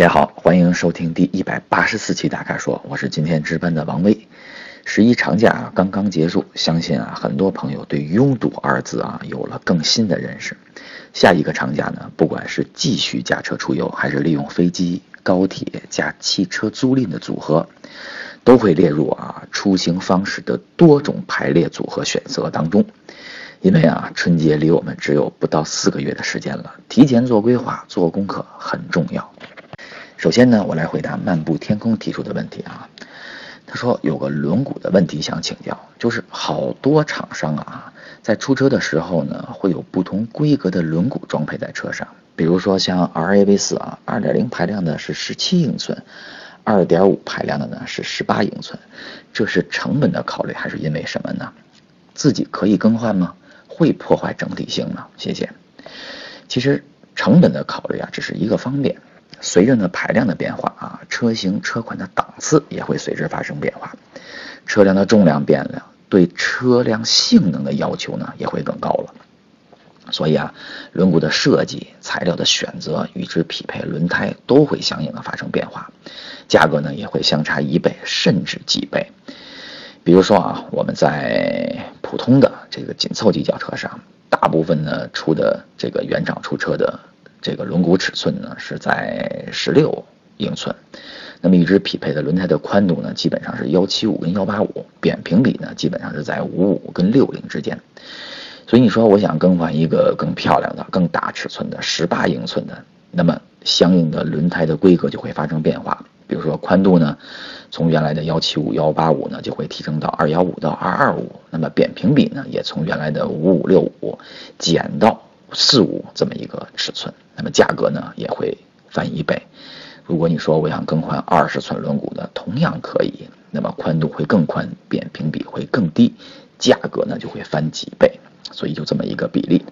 大家好，欢迎收听第一百八十四期大咖说，我是今天值班的王威。十一长假啊刚刚结束，相信啊很多朋友对拥堵二字啊有了更新的认识。下一个长假呢，不管是继续驾车出游，还是利用飞机、高铁加汽车租赁的组合，都会列入啊出行方式的多种排列组合选择当中。因为啊，春节离我们只有不到四个月的时间了，提前做规划、做功课很重要。首先呢，我来回答漫步天空提出的问题啊。他说有个轮毂的问题想请教，就是好多厂商啊，在出车的时候呢，会有不同规格的轮毂装配在车上。比如说像 RAV 四啊，二点零排量的是十七英寸，二点五排量的呢是十八英寸。这是成本的考虑，还是因为什么呢？自己可以更换吗？会破坏整体性吗？谢谢。其实成本的考虑啊，只是一个方面。随着呢排量的变化啊，车型车款的档次也会随之发生变化。车辆的重量变了，对车辆性能的要求呢也会更高了。所以啊，轮毂的设计、材料的选择与之匹配轮胎都会相应的发生变化，价格呢也会相差一倍甚至几倍。比如说啊，我们在普通的这个紧凑级轿车上，大部分呢出的这个原厂出车的这个轮毂尺寸呢是在十六英寸，那么与之匹配的轮胎的宽度呢基本上是幺七五跟幺八五，扁平比呢基本上是在五五跟六零之间。所以你说我想更换一个更漂亮的、更大尺寸的十八英寸的，那么相应的轮胎的规格就会发生变化。比如说宽度呢，从原来的幺七五幺八五呢，就会提升到二幺五到二二五。那么扁平比呢，也从原来的五五六五减到四五这么一个尺寸。那么价格呢，也会翻一倍。如果你说我想更换二十寸轮毂的，同样可以。那么宽度会更宽，扁平比会更低，价格呢就会翻几倍。所以就这么一个比例。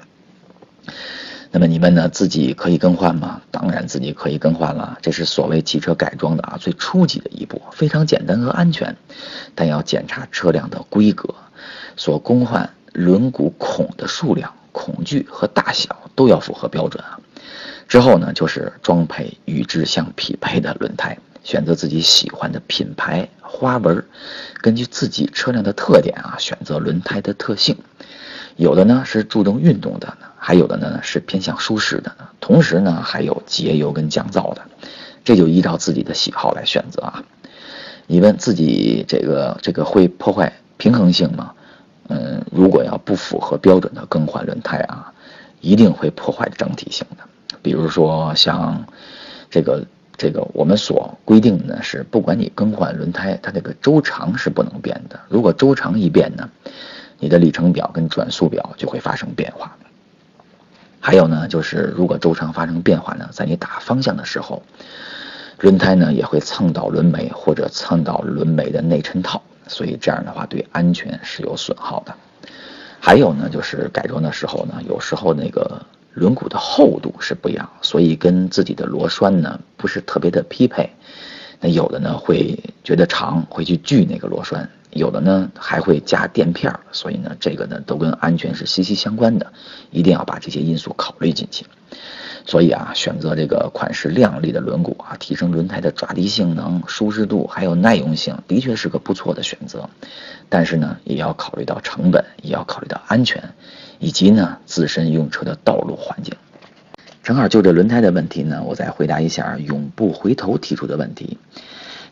那么你们呢？自己可以更换吗？当然自己可以更换了。这是所谓汽车改装的啊最初级的一步，非常简单和安全。但要检查车辆的规格，所更换轮毂孔的数量、恐惧和大小都要符合标准啊。之后呢，就是装配与之相匹配的轮胎，选择自己喜欢的品牌、花纹，根据自己车辆的特点啊，选择轮胎的特性。有的呢是注重运动的，还有的呢是偏向舒适的，同时呢还有节油跟降噪的，这就依照自己的喜好来选择啊。你问自己这个这个会破坏平衡性吗？如果要不符合标准的更换轮胎啊，一定会破坏整体性的。比如说像这个这个我们所规定的是，不管你更换轮胎，它这个周长是不能变的。如果周长一变呢？你的里程表跟转速表就会发生变化。还有呢，就是如果周长发生变化呢，在你打方向的时候，轮胎呢也会蹭到轮眉或者蹭到轮眉的内衬套，所以这样的话对安全是有损耗的。还有呢，就是改装的时候呢，有时候那个轮毂的厚度是不一样，所以跟自己的螺栓呢不是特别的匹配。那有的呢会觉得长，会去锯那个螺栓。有的呢还会加垫片儿，所以呢这个呢都跟安全是息息相关的，一定要把这些因素考虑进去。所以啊，选择这个款式亮丽的轮毂啊，提升轮胎的抓地性能、舒适度还有耐用性，的确是个不错的选择。但是呢，也要考虑到成本，也要考虑到安全，以及呢自身用车的道路环境。正好就这轮胎的问题呢，我再回答一下永不回头提出的问题。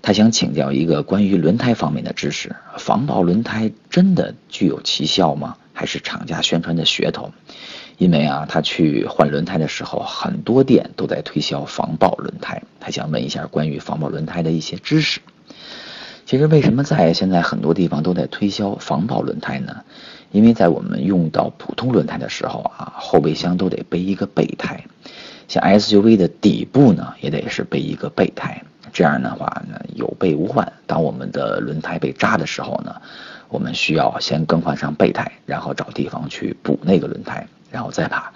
他想请教一个关于轮胎方面的知识：防爆轮胎真的具有奇效吗？还是厂家宣传的噱头？因为啊，他去换轮胎的时候，很多店都在推销防爆轮胎。他想问一下关于防爆轮胎的一些知识。其实为什么在现在很多地方都在推销防爆轮胎呢？因为在我们用到普通轮胎的时候啊，后备箱都得背一个备胎，像 SUV 的底部呢，也得是背一个备胎。这样的话呢，有备无患。当我们的轮胎被扎的时候呢，我们需要先更换上备胎，然后找地方去补那个轮胎，然后再把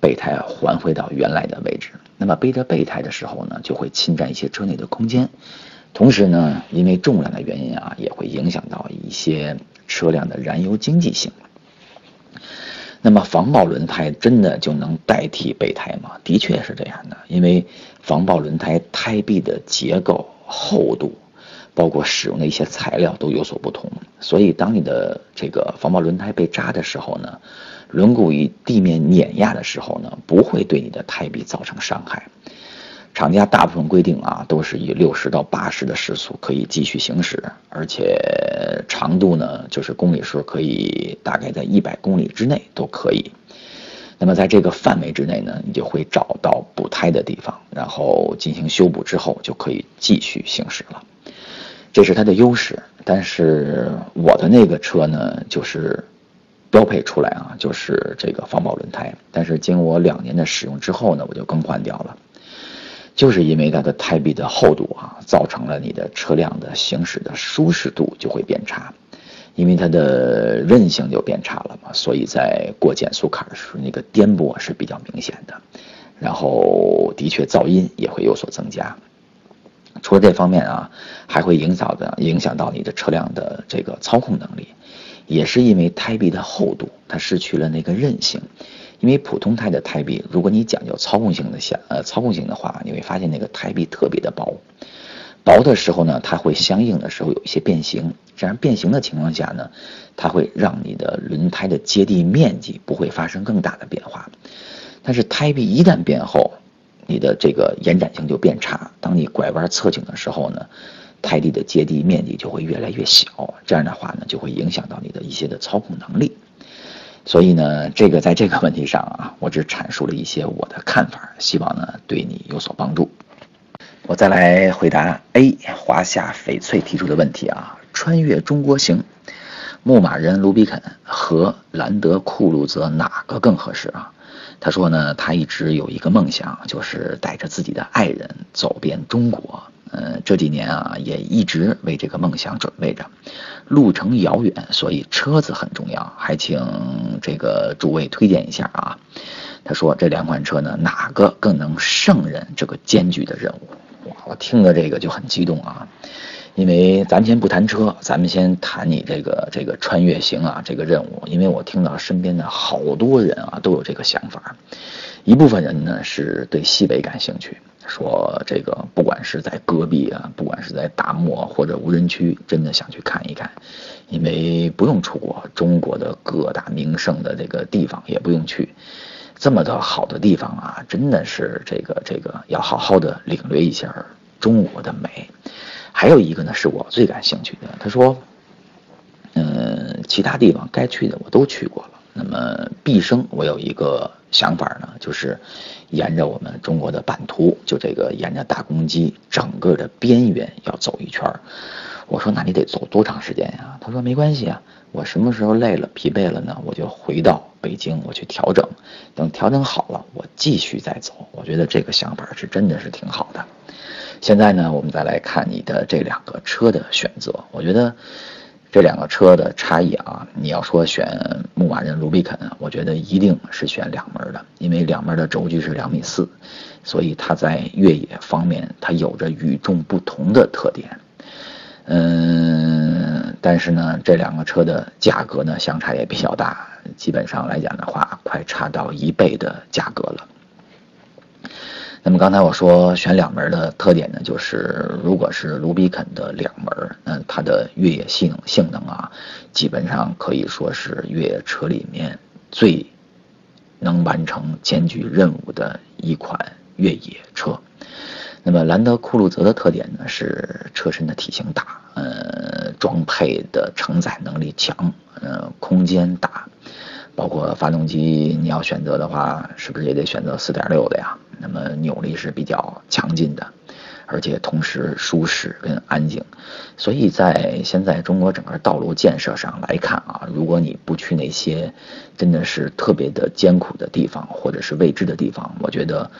备胎还回到原来的位置。那么背着备胎的时候呢，就会侵占一些车内的空间，同时呢，因为重量的原因啊，也会影响到一些车辆的燃油经济性。那么防爆轮胎真的就能代替备胎吗？的确是这样的，因为防爆轮胎胎壁的结构、厚度，包括使用的一些材料都有所不同，所以当你的这个防爆轮胎被扎的时候呢，轮毂与地面碾压的时候呢，不会对你的胎壁造成伤害。厂家大部分规定啊，都是以六十到八十的时速可以继续行驶，而且长度呢，就是公里数可以大概在一百公里之内都可以。那么在这个范围之内呢，你就会找到补胎的地方，然后进行修补之后就可以继续行驶了。这是它的优势。但是我的那个车呢，就是标配出来啊，就是这个防爆轮胎。但是经我两年的使用之后呢，我就更换掉了。就是因为它的胎壁的厚度啊，造成了你的车辆的行驶的舒适度就会变差，因为它的韧性就变差了嘛，所以在过减速坎的时候，那个颠簸是比较明显的，然后的确噪音也会有所增加。除了这方面啊，还会影响的影响到你的车辆的这个操控能力，也是因为胎壁的厚度，它失去了那个韧性。因为普通胎的胎壁，如果你讲究操控性的想呃操控性的话，你会发现那个胎壁特别的薄，薄的时候呢，它会相应的时候有一些变形，这样变形的情况下呢，它会让你的轮胎的接地面积不会发生更大的变化。但是胎壁一旦变厚，你的这个延展性就变差，当你拐弯侧倾的时候呢，胎壁的接地面积就会越来越小，这样的话呢，就会影响到你的一些的操控能力。所以呢，这个在这个问题上啊，我只阐述了一些我的看法，希望呢对你有所帮助。我再来回答 A 华夏翡翠提出的问题啊，穿越中国行，牧马人卢比肯和兰德酷路泽哪个更合适啊？他说呢，他一直有一个梦想，就是带着自己的爱人走遍中国。嗯，这几年啊，也一直为这个梦想准备着。路程遥远，所以车子很重要，还请这个诸位推荐一下啊。他说这两款车呢，哪个更能胜任这个艰巨的任务？哇，我听了这个就很激动啊。因为咱们先不谈车，咱们先谈你这个这个穿越行啊这个任务。因为我听到身边的好多人啊都有这个想法，一部分人呢是对西北感兴趣。说这个，不管是在戈壁啊，不管是在大漠或者无人区，真的想去看一看，因为不用出国，中国的各大名胜的这个地方也不用去，这么的好的地方啊，真的是这个这个要好好的领略一下中国的美。还有一个呢，是我最感兴趣的，他说，嗯，其他地方该去的我都去过了。那么毕生我有一个想法呢，就是沿着我们中国的版图，就这个沿着大公鸡整个的边缘要走一圈。我说那你得走多长时间呀？他说没关系啊，我什么时候累了疲惫了呢，我就回到北京我去调整，等调整好了我继续再走。我觉得这个想法是真的是挺好的。现在呢，我们再来看你的这两个车的选择，我觉得。这两个车的差异啊，你要说选牧马人卢比肯，我觉得一定是选两门的，因为两门的轴距是两米四，所以它在越野方面它有着与众不同的特点。嗯，但是呢，这两个车的价格呢相差也比较大，基本上来讲的话，快差到一倍的价格了。那么刚才我说选两门的特点呢，就是如果是卢比肯的两门，那，它的越野性能性能啊，基本上可以说是越野车里面最能完成艰巨任务的一款越野车。那么兰德酷路泽的特点呢，是车身的体型大，呃，装配的承载能力强，呃，空间大，包括发动机你要选择的话，是不是也得选择四点六的呀？那么扭力是比较强劲的，而且同时舒适跟安静，所以在现在中国整个道路建设上来看啊，如果你不去那些真的是特别的艰苦的地方或者是未知的地方，我觉得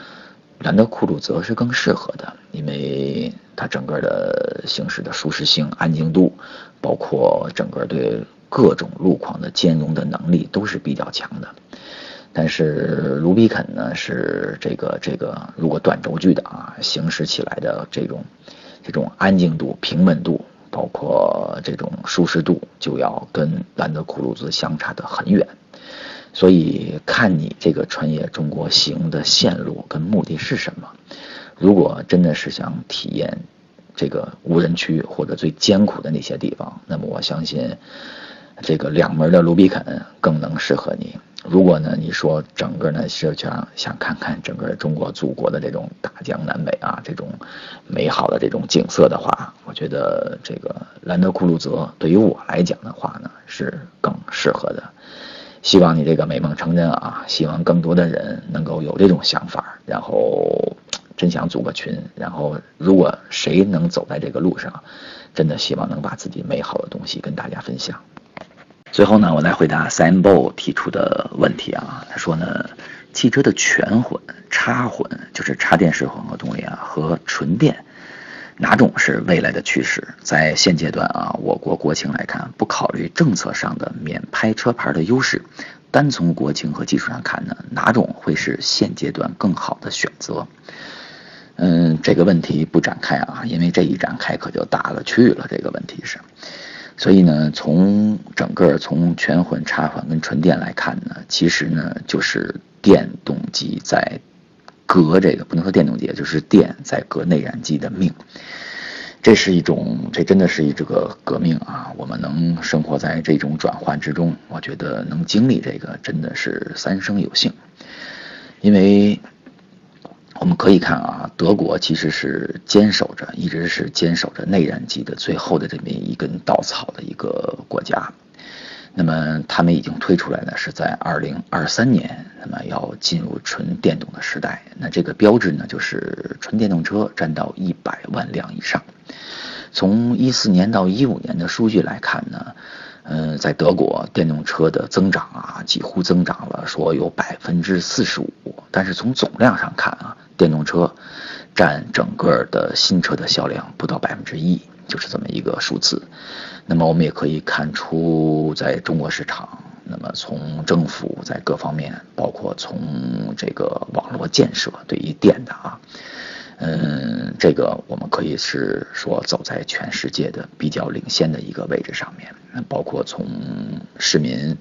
兰德酷路泽是更适合的，因为它整个的行驶的舒适性、安静度，包括整个对各种路况的兼容的能力都是比较强的。但是卢比肯呢是这个这个，如果短轴距的啊，行驶起来的这种这种安静度、平稳度，包括这种舒适度，就要跟兰德酷路泽相差的很远。所以看你这个穿越中国行的线路跟目的是什么。如果真的是想体验这个无人区或者最艰苦的那些地方，那么我相信这个两门的卢比肯更能适合你。如果呢，你说整个呢是想想看看整个中国祖国的这种大江南北啊，这种美好的这种景色的话，我觉得这个兰德酷路泽对于我来讲的话呢是更适合的。希望你这个美梦成真啊！希望更多的人能够有这种想法，然后真想组个群，然后如果谁能走在这个路上，真的希望能把自己美好的东西跟大家分享。最后呢，我来回答 Sam Bo 提出的问题啊。他说呢，汽车的全混、插混，就是插电式混合动力啊，和纯电，哪种是未来的趋势？在现阶段啊，我国国情来看，不考虑政策上的免拍车牌的优势，单从国情和技术上看呢，哪种会是现阶段更好的选择？嗯，这个问题不展开啊，因为这一展开可就大了去了。这个问题是。所以呢，从整个从全混、插混跟纯电来看呢，其实呢就是电动机在革这个不能说电动机，就是电在革内燃机的命。这是一种，这真的是一这个革命啊！我们能生活在这种转换之中，我觉得能经历这个真的是三生有幸，因为。我们可以看啊，德国其实是坚守着，一直是坚守着内燃机的最后的这么一根稻草的一个国家。那么他们已经推出来呢，是在二零二三年，那么要进入纯电动的时代。那这个标志呢，就是纯电动车占到一百万辆以上。从一四年到一五年的数据来看呢。嗯，在德国，电动车的增长啊，几乎增长了，说有百分之四十五。但是从总量上看啊，电动车占整个的新车的销量不到百分之一，就是这么一个数字。那么我们也可以看出，在中国市场，那么从政府在各方面，包括从这个网络建设，对于电的啊。嗯，这个我们可以是说走在全世界的比较领先的一个位置上面。包括从市民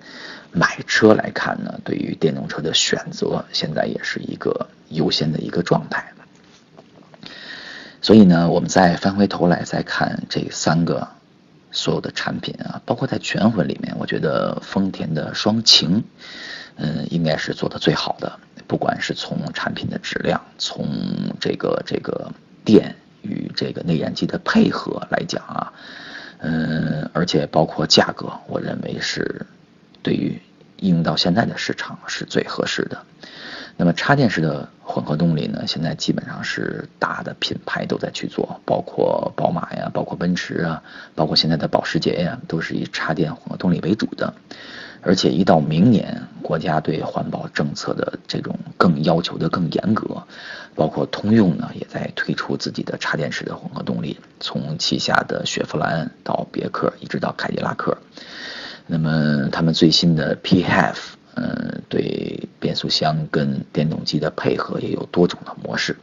买车来看呢，对于电动车的选择，现在也是一个优先的一个状态。所以呢，我们再翻回头来再看这三个所有的产品啊，包括在全混里面，我觉得丰田的双擎，嗯，应该是做的最好的。不管是从产品的质量，从这个这个电与这个内燃机的配合来讲啊，嗯，而且包括价格，我认为是对于应用到现在的市场是最合适的。那么插电式的混合动力呢，现在基本上是大的品牌都在去做，包括宝马呀，包括奔驰啊，包括现在的保时捷呀，都是以插电混合动力为主的。而且一到明年，国家对环保政策的这种更要求的更严格，包括通用呢也在推出自己的插电式的混合动力，从旗下的雪佛兰到别克，一直到凯迪拉克。那么他们最新的 PHEV，嗯，对变速箱跟电动机的配合也有多种的模式。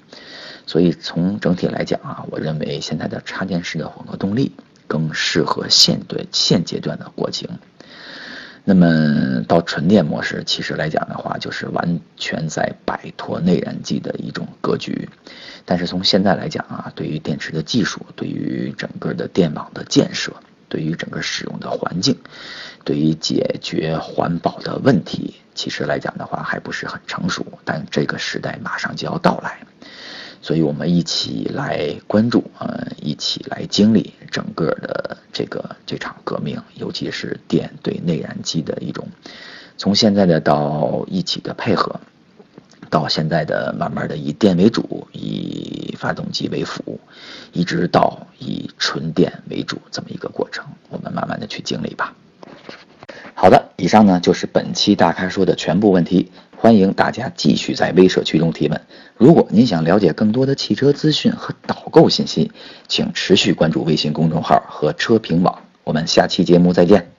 所以从整体来讲啊，我认为现在的插电式的混合动力更适合现对现阶段的国情。那么到纯电模式，其实来讲的话，就是完全在摆脱内燃机的一种格局。但是从现在来讲啊，对于电池的技术，对于整个的电网的建设，对于整个使用的环境，对于解决环保的问题，其实来讲的话还不是很成熟。但这个时代马上就要到来。所以我们一起来关注，呃，一起来经历整个的这个这场革命，尤其是电对内燃机的一种，从现在的到一起的配合，到现在的慢慢的以电为主，以发动机为辅，一直到以纯电为主这么一个过程，我们慢慢的去经历吧。好的，以上呢就是本期大咖说的全部问题。欢迎大家继续在微社区中提问。如果您想了解更多的汽车资讯和导购信息，请持续关注微信公众号和车评网。我们下期节目再见。